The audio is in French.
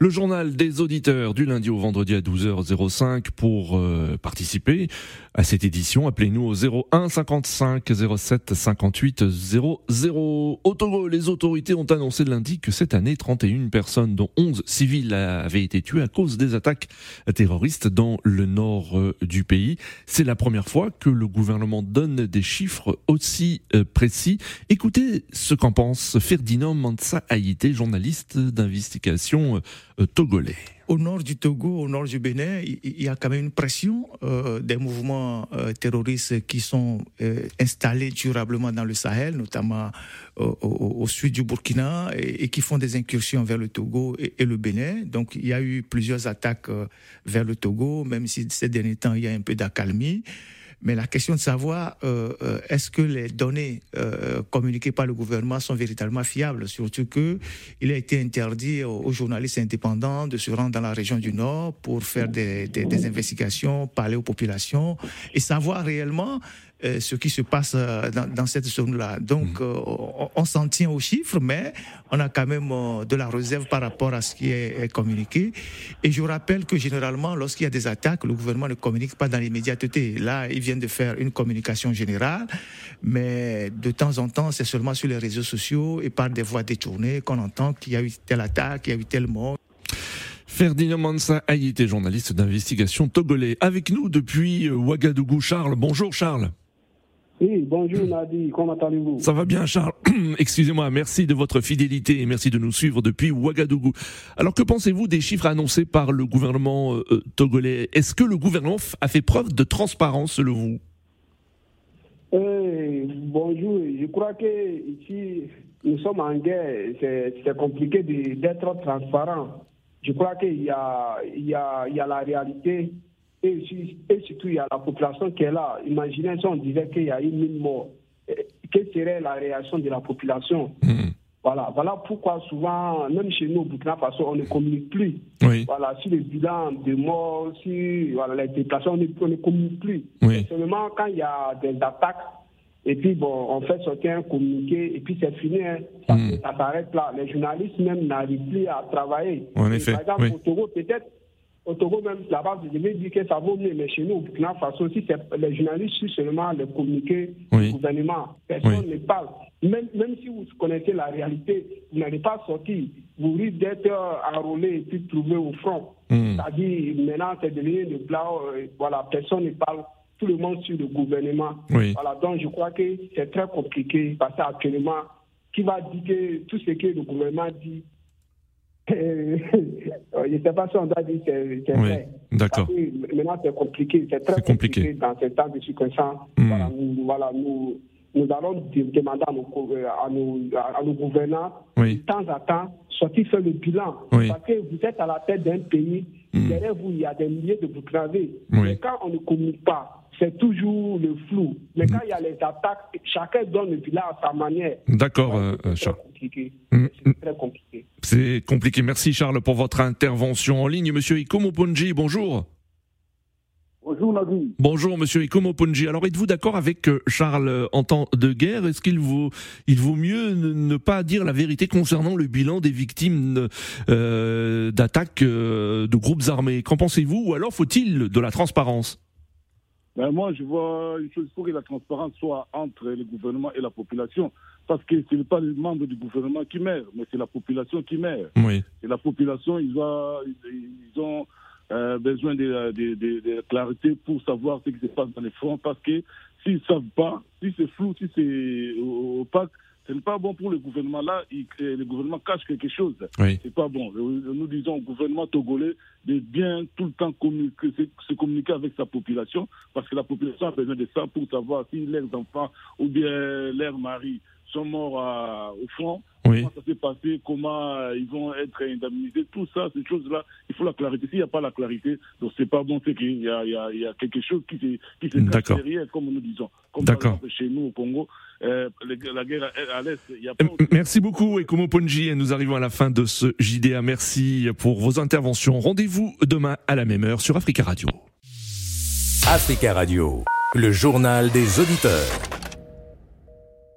Le journal des auditeurs du lundi au vendredi à 12h05 pour euh, participer à cette édition. Appelez-nous au 01 55 07 58 00. Au les autorités ont annoncé lundi que cette année, 31 personnes, dont 11 civils, avaient été tuées à cause des attaques terroristes dans le nord euh, du pays. C'est la première fois que le gouvernement donne des chiffres aussi euh, précis. Écoutez ce qu'en pense Ferdinand Mansa Haïté, journaliste d'investigation togolais. Au nord du Togo, au nord du Bénin, il y a quand même une pression euh, des mouvements euh, terroristes qui sont installés durablement dans le Sahel, notamment au, sud du Burkina, et, qui font des incursions vers le Togo et, le Bénin. Donc il y a eu plusieurs attaques vers le Togo, même si ces derniers temps il y a un peu d'accalmie. Mais la question de savoir euh, euh, est-ce que les données euh, communiquées par le gouvernement sont véritablement fiables, surtout que il a été interdit aux, journalistes indépendants de se rendre dans la région du Nord pour faire des, des, des investigations, parler aux populations et savoir réellement euh, ce qui se passe euh, dans, dans cette zone-là. Donc, mm. euh, on, s'en tient aux chiffres, mais on a quand même de la réserve par rapport à ce qui est, communiqué. Et je rappelle que généralement, lorsqu'il y a des attaques, le gouvernement ne communique pas dans l'immédiateté. Là, il vient de faire une communication générale, mais de temps en temps, c'est seulement sur les réseaux sociaux et par des voix détournées qu'on entend qu'il y a eu telle attaque, qu'il y a eu tel mort. Ferdinand Mansa Haïté, journaliste d'investigation togolais, avec nous depuis Ouagadougou. Charles, bonjour Charles. Oui, bonjour Nadi, comment allez-vous? Ça va bien Charles. Excusez-moi, merci de votre fidélité et merci de nous suivre depuis Ouagadougou. Alors que pensez-vous des chiffres annoncés par le gouvernement euh, euh, togolais? Est-ce que le gouvernement a fait preuve de transparence selon vous? Euh, Bonjour, je crois que ici nous sommes en guerre, c'est compliqué d'être transparent. Je crois qu'il y a, y, y la réalité et, surtout, il y a la population qui est là. Imaginez si on disait qu'il y a eu mille morts. Quelle serait la réaction de la population hmm. Voilà, voilà pourquoi souvent, même chez nous au Burkina Faso, on ne communique plus. Voilà, sur les bilans de morts, sur voilà, les déplacements, on ne, communique plus. Seulement quand il y a des attaques, et puis bon, on fait sortir un communiqué, et puis c'est fini, hein. hmm. ça, s'arrête là. Les journalistes même n'arrivent plus à travailler. En effet. Par exemple, au Togo, peut-être au Togo même, là-bas, je vais dire que ça vaut mieux, mais chez nous, au Burkina Faso, si les journalistes suivent seulement les communiqués du gouvernement, personne ne parle. Même, même si vous connaissez la réalité, vous n'allez pas sortir. Vous risquez d'être euh, enrôlé et puis trouvé au front. Hmm. C'est-à-dire, maintenant, c'est devenu le blanc, euh, voilà, personne ne parle tout le monde suit le gouvernement. Voilà, donc je crois que c'est très compliqué parce qu'actuellement, qui va dire que tout ce que le gouvernement dit je ne sais pas si on doit dire que c'est vrai. D'accord. Maintenant, c'est compliqué. C'est très compliqué. dans ces temps de circonstances. Hmm. Voilà, nous, voilà, nous, nous allons demander à nos, à nos, à nos gouvernants, de temps à temps, sortir faire le bilan. Parce que vous êtes à la tête d'un pays, hmm. derrière vous, il y a des milliers de Burkinabés. Mais quand on ne communique pas, c'est toujours le flou. Mais quand il y a les attaques, chacun donne le bilan à sa manière. D'accord, euh, Charles. Mm, c'est mm. très compliqué. C'est compliqué. Merci Charles pour votre intervention en ligne. Monsieur Ikomo Ponji, bonjour. Bonjour Nabi. Bonjour Monsieur Ikomo Ponji. Alors êtes-vous d'accord avec euh, Charles euh, en temps de guerre? Est-ce qu'il vaut, il vaut mieux ne pas dire la vérité concernant le bilan des victimes d'attaques de groupes armés? Qu'en pensez-vous? Ou alors faut-il de la transparence? Ben moi, je vois une chose, il faut que la transparence soit entre le gouvernement et la population. Parce que ce n'est pas les membres du gouvernement qui meurent, mais c'est la population qui meurt. Oui. Et la population, ils, ils ont euh, besoin de, de, de, clarté pour savoir ce qui se passe dans les fronts. Parce que s'ils ne savent pas, si c'est flou, si c'est opaque, ce n'est pas bon pour le gouvernement. Là, le gouvernement cache quelque chose. Oui. C'est pas bon. Nous disons au gouvernement togolais de bien tout le temps communiquer, se communiquer avec sa population, parce que la population a besoin de ça pour savoir si leurs enfants ou bien leurs maris sont morts au front, comment ça s'est passé, comment euh, ils vont être indemnisés, tout ça, ces choses-là, il faut la clarité. S'il n'y a pas la clarité, donc c'est pas bon, c'est qu'il y a, y, y quelque chose qui se, qui cache derrière, comme nous disons. Comme par exemple chez nous au Congo, euh, la guerre à, l'Est, il y a pas... Euh, merci beaucoup, Ekomo Ponji, et nous arrivons à la fin de ce JDA. Merci pour vos interventions. Rendez-vous demain à la même heure sur Africa Radio. Africa Radio, le journal des auditeurs.